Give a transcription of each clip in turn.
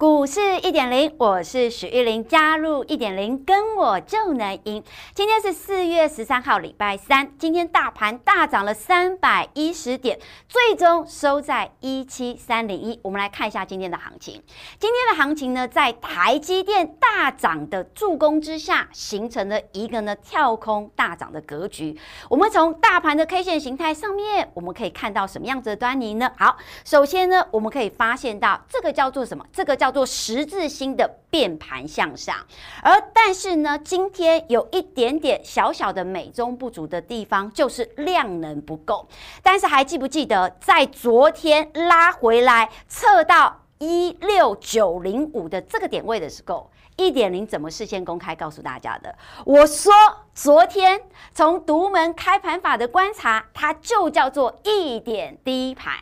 股市一点零，我是许玉玲，加入一点零，跟我就能赢。今天是四月十三号，礼拜三。今天大盘大涨了三百一十点，最终收在一七三零一。我们来看一下今天的行情。今天的行情呢，在台积电大涨的助攻之下，形成了一个呢跳空大涨的格局。我们从大盘的 K 线形态上面，我们可以看到什么样子的端倪呢？好，首先呢，我们可以发现到这个叫做什么？这个叫叫做十字星的变盘向上，而但是呢，今天有一点点小小的美中不足的地方，就是量能不够。但是还记不记得，在昨天拉回来测到一六九零五的这个点位的时候，一点零怎么事先公开告诉大家的？我说。昨天从独门开盘法的观察，它就叫做一点低盘。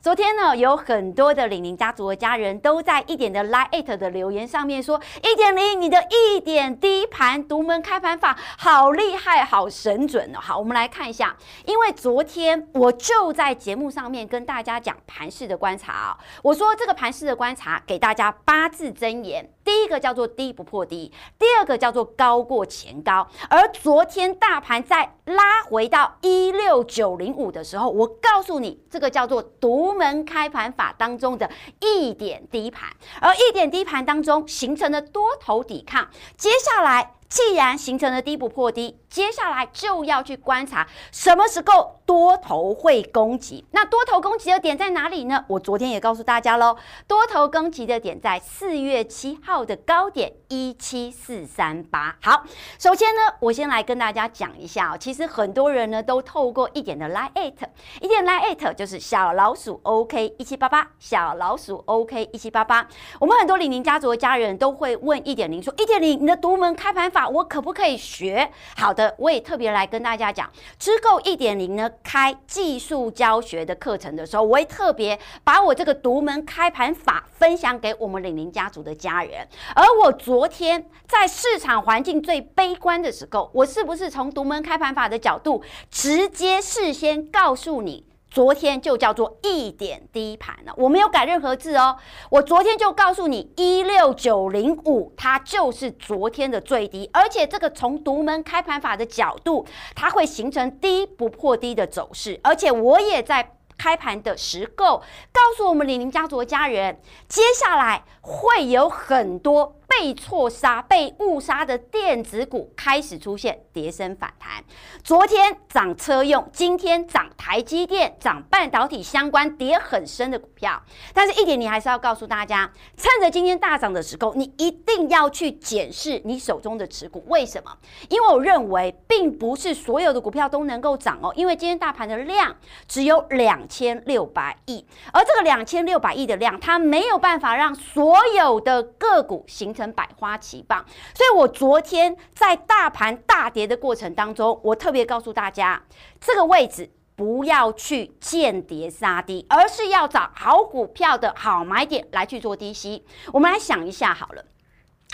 昨天呢，有很多的李宁家族的家人都在一点的 Line@ 的留言上面说：“一点零，你的一点低盘独门开盘法好厉害，好神准哦！”好，我们来看一下，因为昨天我就在节目上面跟大家讲盘势的观察啊、哦，我说这个盘势的观察给大家八字真言，第一个叫做低不破低，第二个叫做高过前高，而昨天大盘在拉回到一六九零五的时候，我告诉你，这个叫做独门开盘法当中的一点低盘，而一点低盘当中形成了多头抵抗，接下来。既然形成了低不破低，接下来就要去观察什么时候多头会攻击。那多头攻击的点在哪里呢？我昨天也告诉大家喽，多头攻击的点在四月七号的高点一七四三八。好，首先呢，我先来跟大家讲一下哦。其实很多人呢都透过一点的 Line at，一点 Line at 就是小老鼠 OK 一七八八，小老鼠 OK 一七八八。我们很多李宁家族的家人都会问一点零说，一点零你的独门开盘法。我可不可以学？好的，我也特别来跟大家讲，知够一点零呢，开技术教学的课程的时候，我会特别把我这个独门开盘法分享给我们李宁家族的家人。而我昨天在市场环境最悲观的时候，我是不是从独门开盘法的角度，直接事先告诉你？昨天就叫做一点低盘了，我没有改任何字哦。我昨天就告诉你，一六九零五它就是昨天的最低，而且这个从独门开盘法的角度，它会形成低不破低的走势，而且我也在开盘的时候告诉我们李宁家族的家人，接下来会有很多。被错杀、被误杀的电子股开始出现跌升反弹。昨天涨车用，今天涨台积电、涨半导体相关跌很深的股票。但是，一点你还是要告诉大家，趁着今天大涨的时候，你一定要去检视你手中的持股。为什么？因为我认为，并不是所有的股票都能够涨哦。因为今天大盘的量只有两千六百亿，而这个两千六百亿的量，它没有办法让所有的个股形成。百花齐放，所以我昨天在大盘大跌的过程当中，我特别告诉大家，这个位置不要去间谍杀低，而是要找好股票的好买点来去做低吸。我们来想一下好了，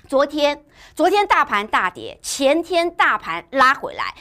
昨天昨天大盘大跌，前天大盘拉回来。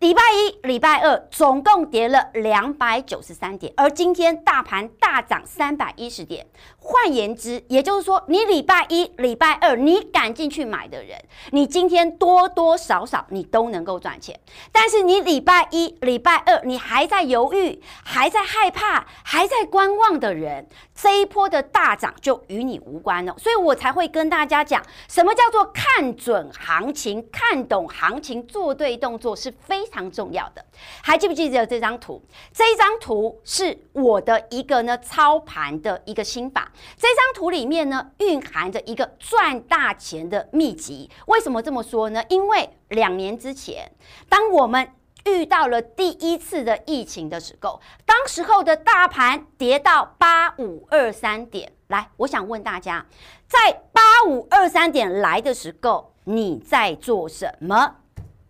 礼拜一、礼拜二总共跌了两百九十三点，而今天大盘大涨三百一十点。换言之，也就是说，你礼拜一、礼拜二你敢进去买的人，你今天多多少少你都能够赚钱。但是你礼拜一、礼拜二你还在犹豫、还在害怕、还在观望的人，这一波的大涨就与你无关了。所以我才会跟大家讲，什么叫做看准行情、看懂行情、做对动作是非。常重要的，还记不记得这张图？这张图是我的一个呢操盘的一个心法。这张图里面呢蕴含着一个赚大钱的秘籍。为什么这么说呢？因为两年之前，当我们遇到了第一次的疫情的时候，当时候的大盘跌到八五二三点。来，我想问大家，在八五二三点来的时候，你在做什么？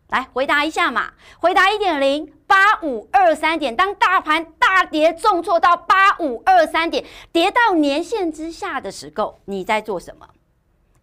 来回答一下嘛，回答一点零八五二三点。当大盘大跌重挫到八五二三点，跌到年线之下的时候，你在做什么？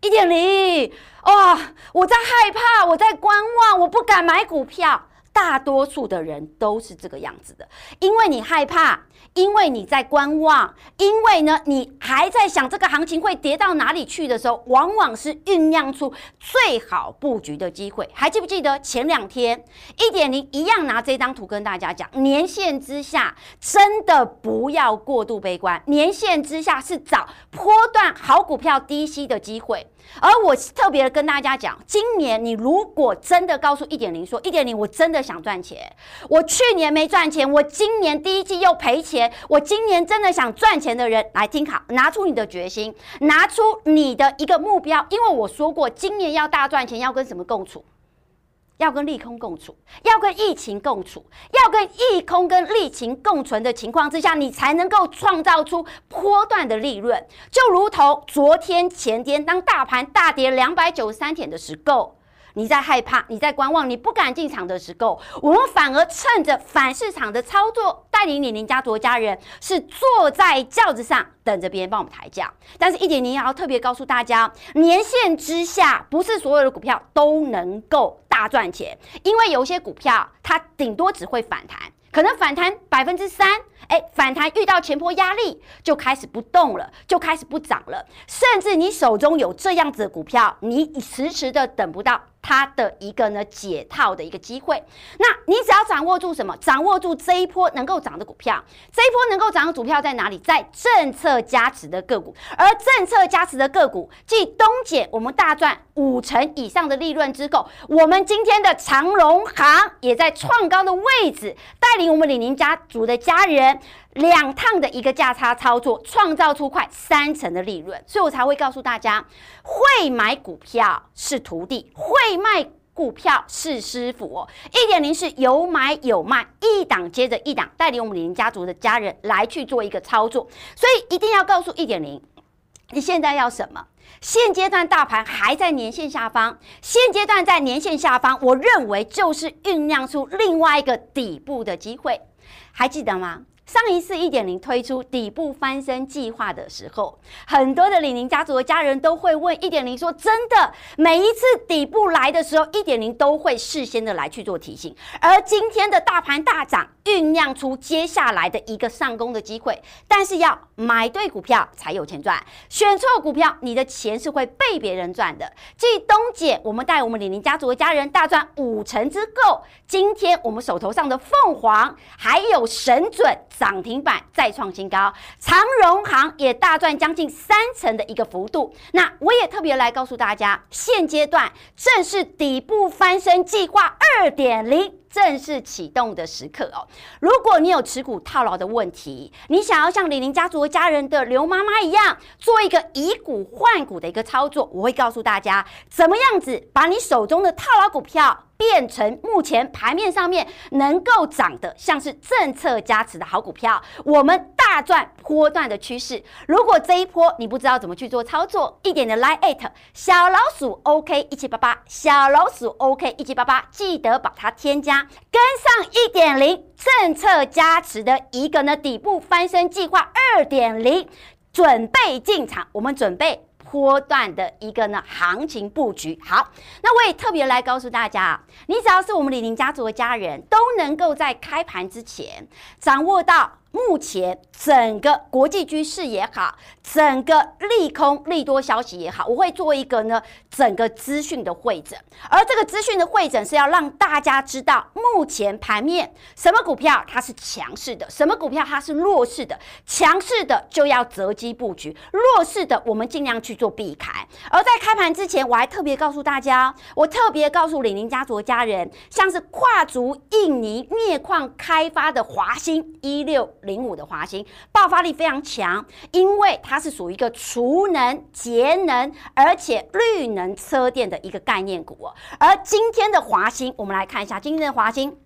一点零哇，我在害怕，我在观望，我不敢买股票。大多数的人都是这个样子的，因为你害怕。因为你在观望，因为呢，你还在想这个行情会跌到哪里去的时候，往往是酝酿出最好布局的机会。还记不记得前两天一点零一样拿这张图跟大家讲，年线之下真的不要过度悲观，年线之下是找波段好股票低吸的机会。而我特别的跟大家讲，今年你如果真的告诉一点零说一点零，我真的想赚钱，我去年没赚钱，我今年第一季又赔钱，我今年真的想赚钱的人来听好，拿出你的决心，拿出你的一个目标，因为我说过，今年要大赚钱，要跟什么共处？要跟利空共处，要跟疫情共处，要跟利空跟疫情共存的情况之下，你才能够创造出波段的利润。就如同昨天、前天，当大盘大跌两百九十三点的时候，你在害怕，你在观望，你不敢进场的时候，我们反而趁着反市场的操作，带领你林家卓家人是坐在轿子上，等着别人帮我们抬价。但是，一点零也要特别告诉大家，年限之下，不是所有的股票都能够。大赚钱，因为有些股票它顶多只会反弹，可能反弹百分之三，哎，反弹遇到前坡压力就开始不动了，就开始不涨了，甚至你手中有这样子的股票，你迟迟的等不到。它的一个呢解套的一个机会，那你只要掌握住什么？掌握住这一波能够涨的股票，这一波能够涨的股票在哪里？在政策加持的个股，而政策加持的个股，继东碱我们大赚五成以上的利润之后，我们今天的长荣行也在创高的位置，带领我们李宁家族的家人。两趟的一个价差操作，创造出快三成的利润，所以我才会告诉大家，会买股票是徒弟，会卖股票是师傅哦。一点零是有买有卖，一档接着一档，带领我们李宁家族的家人来去做一个操作，所以一定要告诉一点零，你现在要什么？现阶段大盘还在年线下方，现阶段在年线下方，我认为就是酝酿出另外一个底部的机会，还记得吗？上一次一点零推出底部翻身计划的时候，很多的李宁家族的家人都会问一点零说：“真的，每一次底部来的时候，一点零都会事先的来去做提醒。而今天的大盘大涨，酝酿出接下来的一个上攻的机会。但是要买对股票才有钱赚，选错股票，你的钱是会被别人赚的。继东姐，我们带我们李宁家族的家人大赚五成之后，今天我们手头上的凤凰还有神准。涨停板再创新高，长荣行也大赚将近三成的一个幅度。那我也特别来告诉大家，现阶段正是底部翻身计划二点零正式启动的时刻哦。如果你有持股套牢的问题，你想要像李宁家族家人的刘妈妈一样，做一个以股换股的一个操作，我会告诉大家怎么样子把你手中的套牢股票。变成目前盘面上面能够涨的，像是政策加持的好股票，我们大赚波段的趋势。如果这一波你不知道怎么去做操作，一点的 Line@ 小老鼠 OK 一七八八，小老鼠 OK 一七八八，记得把它添加，跟上一点零政策加持的一个呢底部翻身计划二点零，准备进场，我们准备。波段的一个呢行情布局，好，那我也特别来告诉大家啊，你只要是我们李宁家族的家人，都能够在开盘之前掌握到。目前整个国际局势也好，整个利空利多消息也好，我会做一个呢整个资讯的会诊，而这个资讯的会诊是要让大家知道目前盘面什么股票它是强势的，什么股票它是弱势的，强势的就要择机布局，弱势的我们尽量去做避开。而在开盘之前，我还特别告诉大家，我特别告诉李宁家族的家人，像是跨足印尼镍矿开发的华兴一六。零五的华兴爆发力非常强，因为它是属于一个储能、节能，而且绿能车电的一个概念股。而今天的华兴，我们来看一下今天的华兴。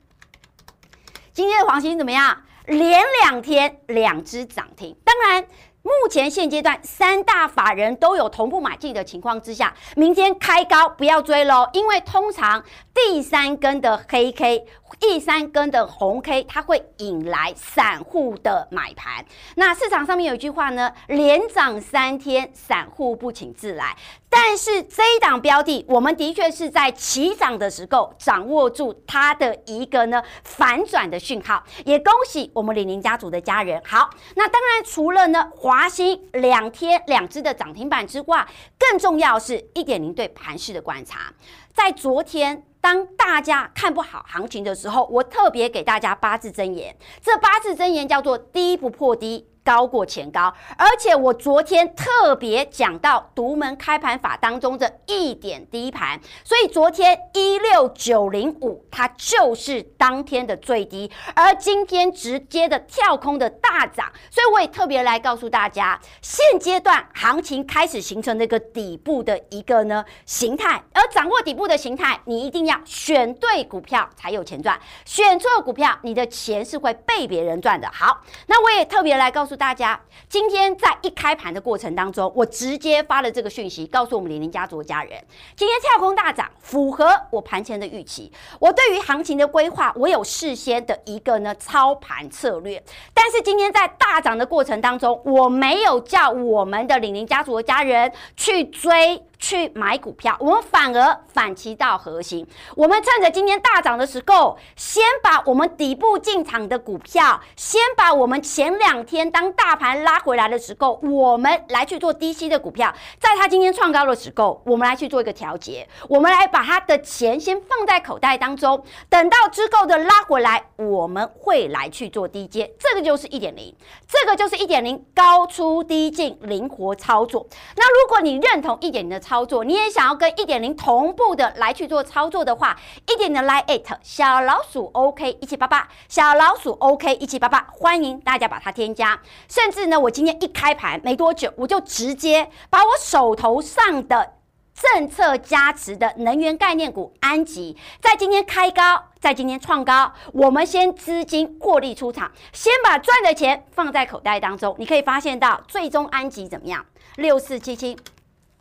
今天的华兴怎么样？连两天两只涨停。当然，目前现阶段三大法人都有同步买进的情况之下，明天开高不要追喽，因为通常第三根的黑 K、第三根的红 K，它会引来散户的买盘。那市场上面有一句话呢，连涨三天，散户不请自来。但是这一档标的，我们的确是在起涨的时候掌握住它的一个呢反转的讯号，也恭喜我们李宁家族的家人。好，那当然除了呢华兴两天两只的涨停板之外，更重要是一点零对盘势的观察。在昨天，当大家看不好行情的时候，我特别给大家八字真言，这八字真言叫做低不破低。高过前高，而且我昨天特别讲到独门开盘法当中的一点低盘，所以昨天一六九零五它就是当天的最低，而今天直接的跳空的大涨，所以我也特别来告诉大家，现阶段行情开始形成那个底部的一个呢形态，而掌握底部的形态，你一定要选对股票才有钱赚，选错股票，你的钱是会被别人赚的。好，那我也特别来告诉。大家今天在一开盘的过程当中，我直接发了这个讯息，告诉我们李宁家族的家人，今天跳空大涨，符合我盘前的预期。我对于行情的规划，我有事先的一个呢操盘策略。但是今天在大涨的过程当中，我没有叫我们的李宁家族的家人去追。去买股票，我们反而反其道而行。我们趁着今天大涨的时候，先把我们底部进场的股票，先把我们前两天当大盘拉回来的时候，我们来去做低吸的股票，在它今天创高的时候，我们来去做一个调节，我们来把它的钱先放在口袋当中，等到之后的拉回来，我们会来去做低接。这个就是一点零，这个就是一点零高出低进，灵活操作。那如果你认同一点零的，操作，你也想要跟一点零同步的来去做操作的话，一点零 Line@ 小老鼠 OK 一七八八，小老鼠 OK 一七八八，欢迎大家把它添加。甚至呢，我今天一开盘没多久，我就直接把我手头上的政策加持的能源概念股安吉，在今天开高，在今天创高，我们先资金获利出场，先把赚的钱放在口袋当中。你可以发现到，最终安吉怎么样？六四七七。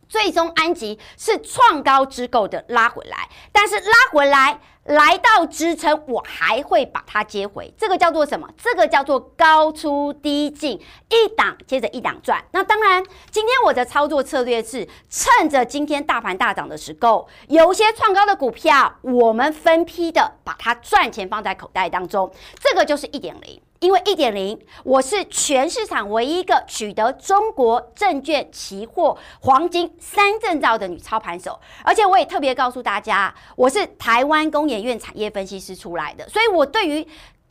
最终安集是创高之后的拉回来，但是拉回来来到支撑，我还会把它接回。这个叫做什么？这个叫做高出低进，一档接着一档赚。那当然，今天我的操作策略是趁着今天大盘大涨的时候，有些创高的股票，我们分批的把它赚钱放在口袋当中。这个就是一点零。因为一点零，我是全市场唯一一个取得中国证券期货黄金三证照的女操盘手，而且我也特别告诉大家，我是台湾工研院产业分析师出来的，所以我对于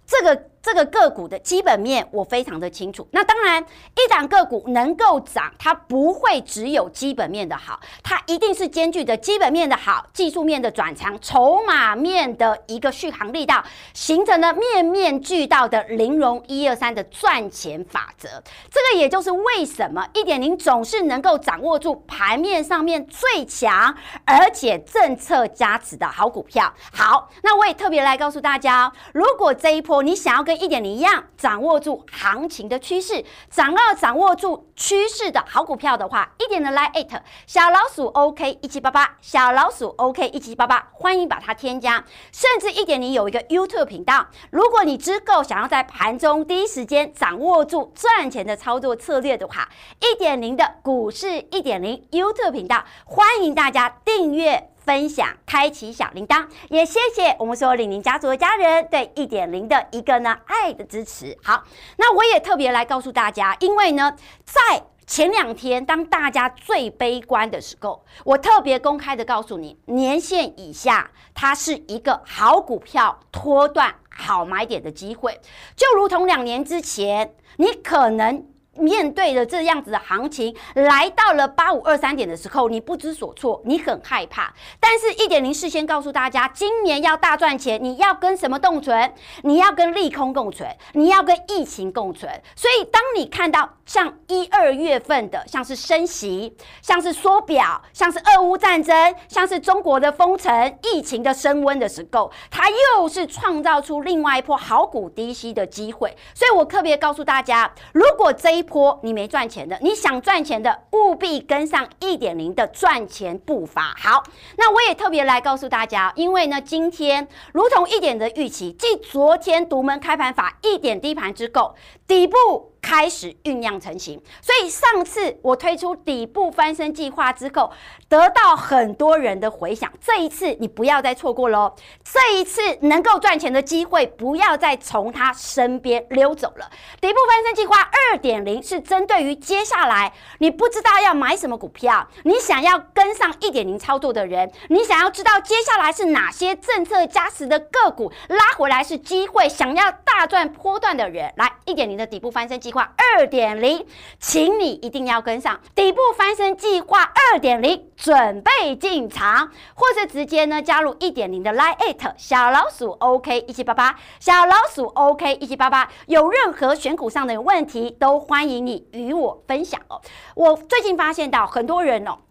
这个。这个个股的基本面我非常的清楚。那当然，一档个股能够涨，它不会只有基本面的好，它一定是兼具的基本面的好、技术面的转强、筹码面的一个续航力道，形成了面面俱到的零容一二三的赚钱法则。这个也就是为什么一点零总是能够掌握住盘面上面最强而且政策加持的好股票。好，那我也特别来告诉大家，如果这一波你想要跟一点零一样，掌握住行情的趋势，想要掌握住趋势的好股票的话，一点的 Line@ 小老鼠 OK 一七八八，小老鼠 OK 一七八八，欢迎把它添加。甚至一点零有一个 YouTube 频道，如果你之后想要在盘中第一时间掌握住赚钱的操作策略的话，一点零的股市一点零 YouTube 频道，欢迎大家订阅。分享，开启小铃铛，也谢谢我们所有李宁家族的家人对一点零的一个呢爱的支持。好，那我也特别来告诉大家，因为呢，在前两天当大家最悲观的时候，我特别公开的告诉你，年线以下它是一个好股票拖断好买点的机会，就如同两年之前，你可能。面对着这样子的行情，来到了八五二三点的时候，你不知所措，你很害怕。但是，一点零事先告诉大家，今年要大赚钱，你要跟什么共存？你要跟利空共存，你要跟疫情共存。所以，当你看到像一二月份的，像是升息，像是缩表，像是俄乌战争，像是中国的封城、疫情的升温的时候，它又是创造出另外一波好股低吸的机会。所以我特别告诉大家，如果这一波你没赚钱的，你想赚钱的，务必跟上一点零的赚钱步伐。好，那我也特别来告诉大家，因为呢，今天如同一点的预期，继昨天独门开盘法一点低盘之后，底部。开始酝酿成型，所以上次我推出底部翻身计划之后，得到很多人的回响。这一次你不要再错过喽！这一次能够赚钱的机会，不要再从他身边溜走了。底部翻身计划二点零是针对于接下来你不知道要买什么股票，你想要跟上一点零操作的人，你想要知道接下来是哪些政策加持的个股拉回来是机会，想要大赚波段的人，来一点零的底部翻身计划。划二点零，请你一定要跟上底部翻身计划二点零，准备进场，或是直接呢加入一点零的 Line@ 小老鼠 OK 一七八八，小老鼠 OK 一七八八，有任何选股上的问题，都欢迎你与我分享哦。我最近发现到很多人哦。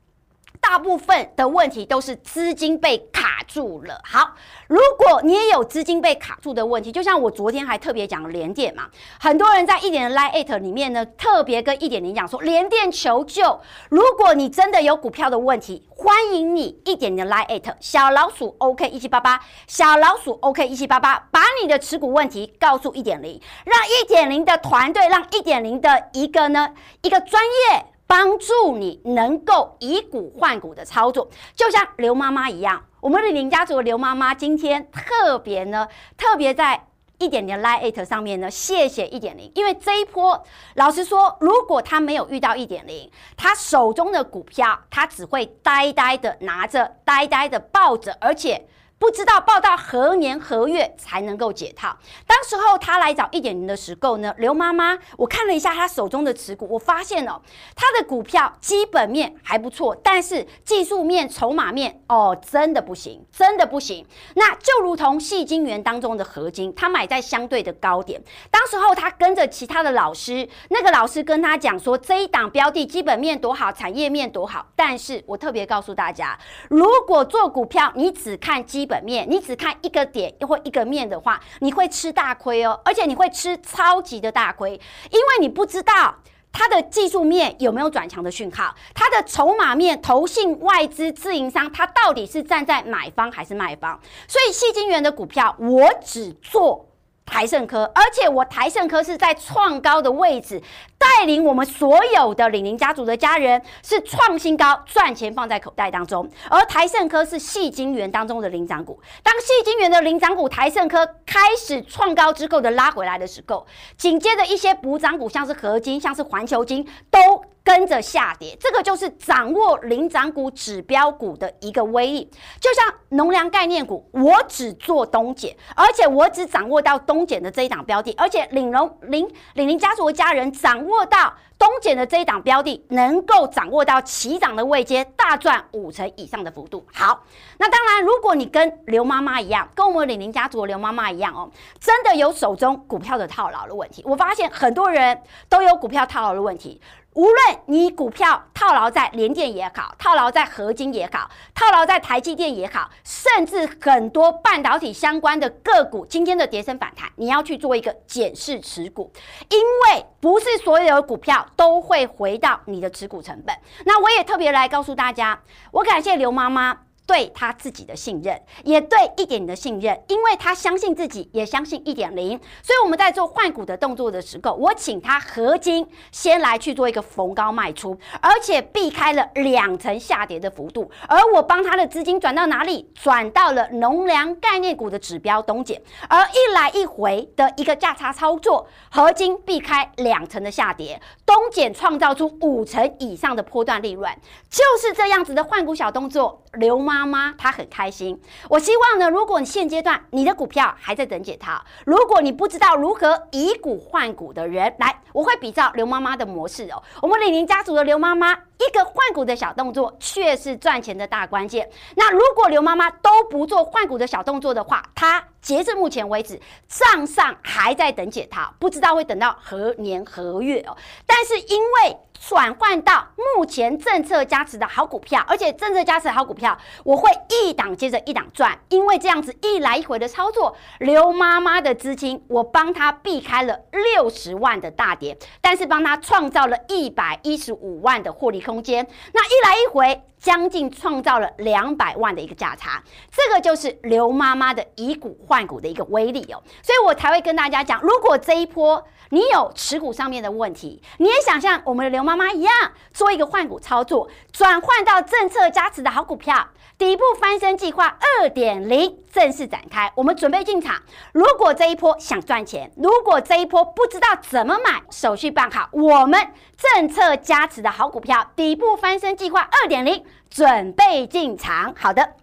大部分的问题都是资金被卡住了。好，如果你也有资金被卡住的问题，就像我昨天还特别讲联电嘛，很多人在一点零 Line@ 里面呢，特别跟一点零讲说联电求救。如果你真的有股票的问题，欢迎你一点零 Line@ 小老鼠 OK 一七八八，小老鼠 OK 一七八八，把你的持股问题告诉一点零，让一点零的团队，让一点零的一个呢一个专业。帮助你能够以股换股的操作，就像刘妈妈一样。我们的林家族的刘妈妈今天特别呢，特别在一点零 Lite 上面呢，谢谢一点零，因为这一波，老实说，如果他没有遇到一点零，他手中的股票，他只会呆呆的拿着，呆呆的抱着，而且。不知道报到何年何月才能够解套。当时候他来找一点零的时候呢，刘妈妈，我看了一下他手中的持股，我发现哦，他的股票基本面还不错，但是技术面、筹码面哦，真的不行，真的不行。那就如同矽晶圆当中的合金，他买在相对的高点。当时候他跟着其他的老师，那个老师跟他讲说，这一档标的基本面多好，产业面多好。但是我特别告诉大家，如果做股票，你只看基本面，你只看一个点或一个面的话，你会吃大亏哦，而且你会吃超级的大亏，因为你不知道它的技术面有没有转强的讯号，它的筹码面、投信、外资、自营商，它到底是站在买方还是卖方？所以戏金元的股票，我只做。台盛科，而且我台盛科是在创高的位置，带领我们所有的李宁家族的家人是创新高，赚钱放在口袋当中。而台盛科是细晶元当中的领涨股，当细晶元的领涨股台盛科开始创高之后的拉回来的时候，紧接着一些补涨股，像是合金、像是环球金都。跟着下跌，这个就是掌握领涨股指标股的一个威力。就像农粮概念股，我只做东碱，而且我只掌握到东碱的这一档标的，而且领荣领领宁家族的家人掌握到东碱的这一档标的，能够掌握到起涨的位阶，大赚五成以上的幅度。好，那当然，如果你跟刘妈妈一样，跟我们领宁家族的刘妈妈一样哦，真的有手中股票的套牢的问题。我发现很多人都有股票套牢的问题。无论你股票套牢在联电也好，套牢在合金也好，套牢在台积电也好，甚至很多半导体相关的个股，今天的跌升反弹，你要去做一个检视持股，因为不是所有的股票都会回到你的持股成本。那我也特别来告诉大家，我感谢刘妈妈。对他自己的信任，也对一点零的信任，因为他相信自己，也相信一点零，所以我们在做换股的动作的时候，我请他合金先来去做一个逢高卖出，而且避开了两层下跌的幅度，而我帮他的资金转到哪里？转到了农粮概念股的指标东碱，而一来一回的一个价差操作，合金避开两层的下跌，东碱创造出五成以上的波段利润，就是这样子的换股小动作，刘妈。妈妈她很开心。我希望呢，如果你现阶段你的股票还在等解套，如果你不知道如何以股换股的人，来，我会比照刘妈妈的模式哦。我们李宁家族的刘妈妈，一个换股的小动作，却是赚钱的大关键。那如果刘妈妈都不做换股的小动作的话，她截至目前为止，账上还在等解套，不知道会等到何年何月哦。但是因为转换到目前政策加持的好股票，而且政策加持的好股票，我会一档接着一档赚，因为这样子一来一回的操作，刘妈妈的资金，我帮她避开了六十万的大跌，但是帮她创造了一百一十五万的获利空间，那一来一回。将近创造了两百万的一个价差，这个就是刘妈妈的以股换股的一个威力哦，所以我才会跟大家讲，如果这一波你有持股上面的问题，你也想像我们的刘妈妈一样做一个换股操作，转换到政策加持的好股票。底部翻身计划二点零正式展开，我们准备进场。如果这一波想赚钱，如果这一波不知道怎么买，手续办好，我们政策加持的好股票，底部翻身计划二点零准备进场。好的，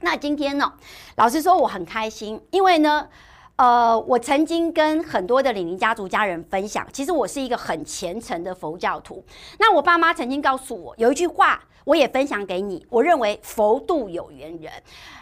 那今天呢，老实说我很开心，因为呢，呃，我曾经跟很多的李宁家族家人分享，其实我是一个很虔诚的佛教徒。那我爸妈曾经告诉我有一句话。我也分享给你。我认为佛度有缘人，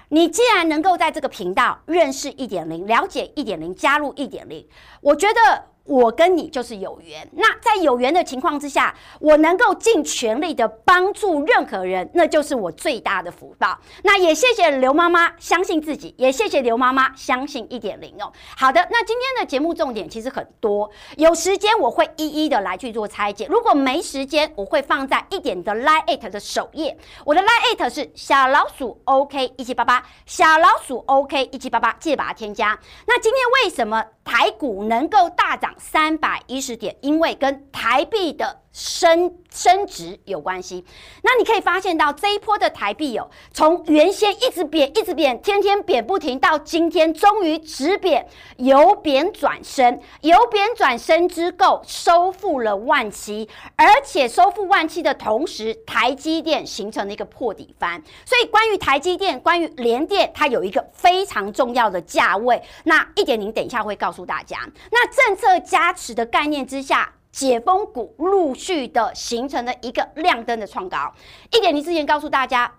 你既然能够在这个频道认识一点零，了解一点零，加入一点零，我觉得。我跟你就是有缘，那在有缘的情况之下，我能够尽全力的帮助任何人，那就是我最大的福报。那也谢谢刘妈妈相信自己，也谢谢刘妈妈相信一点零哦。好的，那今天的节目重点其实很多，有时间我会一一的来去做拆解，如果没时间，我会放在一点的 LINE@ 的首页，我的 LINE@ 是小老鼠 OK 一七八八，小老鼠 OK 一七八八，记得把它添加。那今天为什么台股能够大涨？三百一十点，因为跟台币的升升值有关系。那你可以发现到这一波的台币哦，从原先一直贬，一直贬，天天贬不停，到今天终于止贬，由贬转升，由贬转升之后收复了万七，而且收复万七的同时，台积电形成了一个破底翻。所以关于台积电，关于联电，它有一个非常重要的价位。那一点零等一下会告诉大家。那政策加持的概念之下。解封股陆续的形成了一个亮灯的创高，一点零之前告诉大家，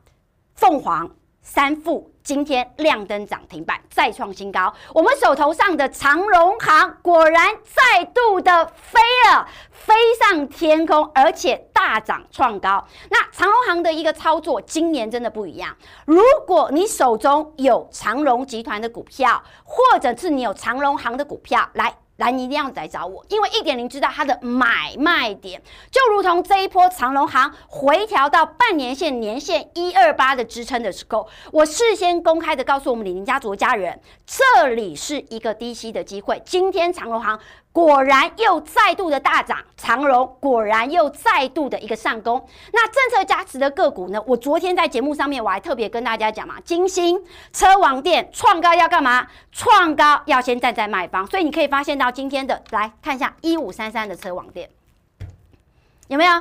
凤凰三富今天亮灯涨停板再创新高，我们手头上的长荣行果然再度的飞了，飞上天空，而且大涨创高。那长荣行的一个操作，今年真的不一样。如果你手中有长荣集团的股票，或者是你有长荣行的股票，来。来，你一定要来找我，因为一点零知道它的买卖点，就如同这一波长龙行回调到半年线、年线一二八的支撑的时候，我事先公开的告诉我们李宁家族家人，这里是一个低吸的机会。今天长隆行。果然又再度的大涨，长荣果然又再度的一个上攻。那政策加持的个股呢？我昨天在节目上面我还特别跟大家讲嘛，金星、车王店创高要干嘛？创高要先站在卖方，所以你可以发现到今天的，来看一下一五三三的车王店，有没有？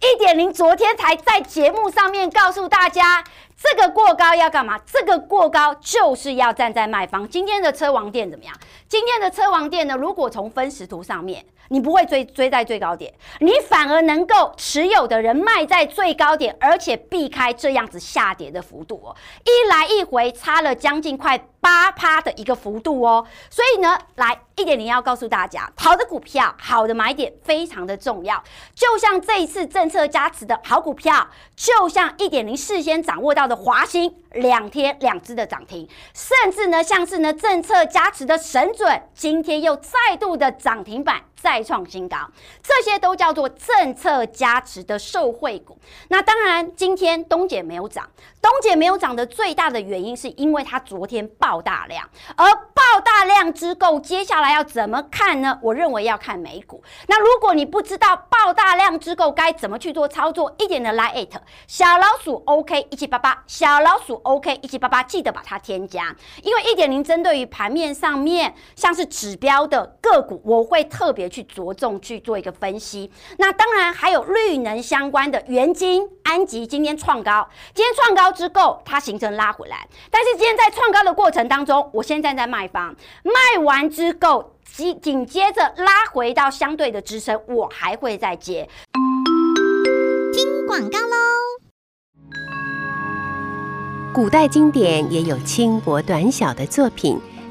一点零，昨天才在节目上面告诉大家，这个过高要干嘛？这个过高就是要站在卖方。今天的车王店怎么样？今天的车王店呢？如果从分时图上面，你不会追追在最高点，你反而能够持有的人卖在最高点，而且避开这样子下跌的幅度哦。一来一回差了将近快八趴的一个幅度哦。所以呢，来。一点零要告诉大家，好的股票、好的买点非常的重要。就像这一次政策加持的好股票，就像一点零事先掌握到的华兴，两天两只的涨停，甚至呢，像是呢政策加持的神准，今天又再度的涨停板。再创新高，这些都叫做政策加持的受惠股。那当然，今天东姐没有涨，东姐没有涨的最大的原因是因为它昨天爆大量，而爆大量之后，接下来要怎么看呢？我认为要看美股。那如果你不知道爆大量之后该怎么去做操作，一点的 LINE@ 小老鼠 OK 一七八八，小老鼠 OK 一七八八，记得把它添加，因为一点零针对于盘面上面像是指标的个股，我会特别。去着重去做一个分析，那当然还有绿能相关的元晶、安吉今天创高，今天创高之后它形成拉回来，但是今天在创高的过程当中，我现在在卖方，卖完之后紧紧接着拉回到相对的支撑，我还会再接。听广告喽！古代经典也有轻薄短小的作品。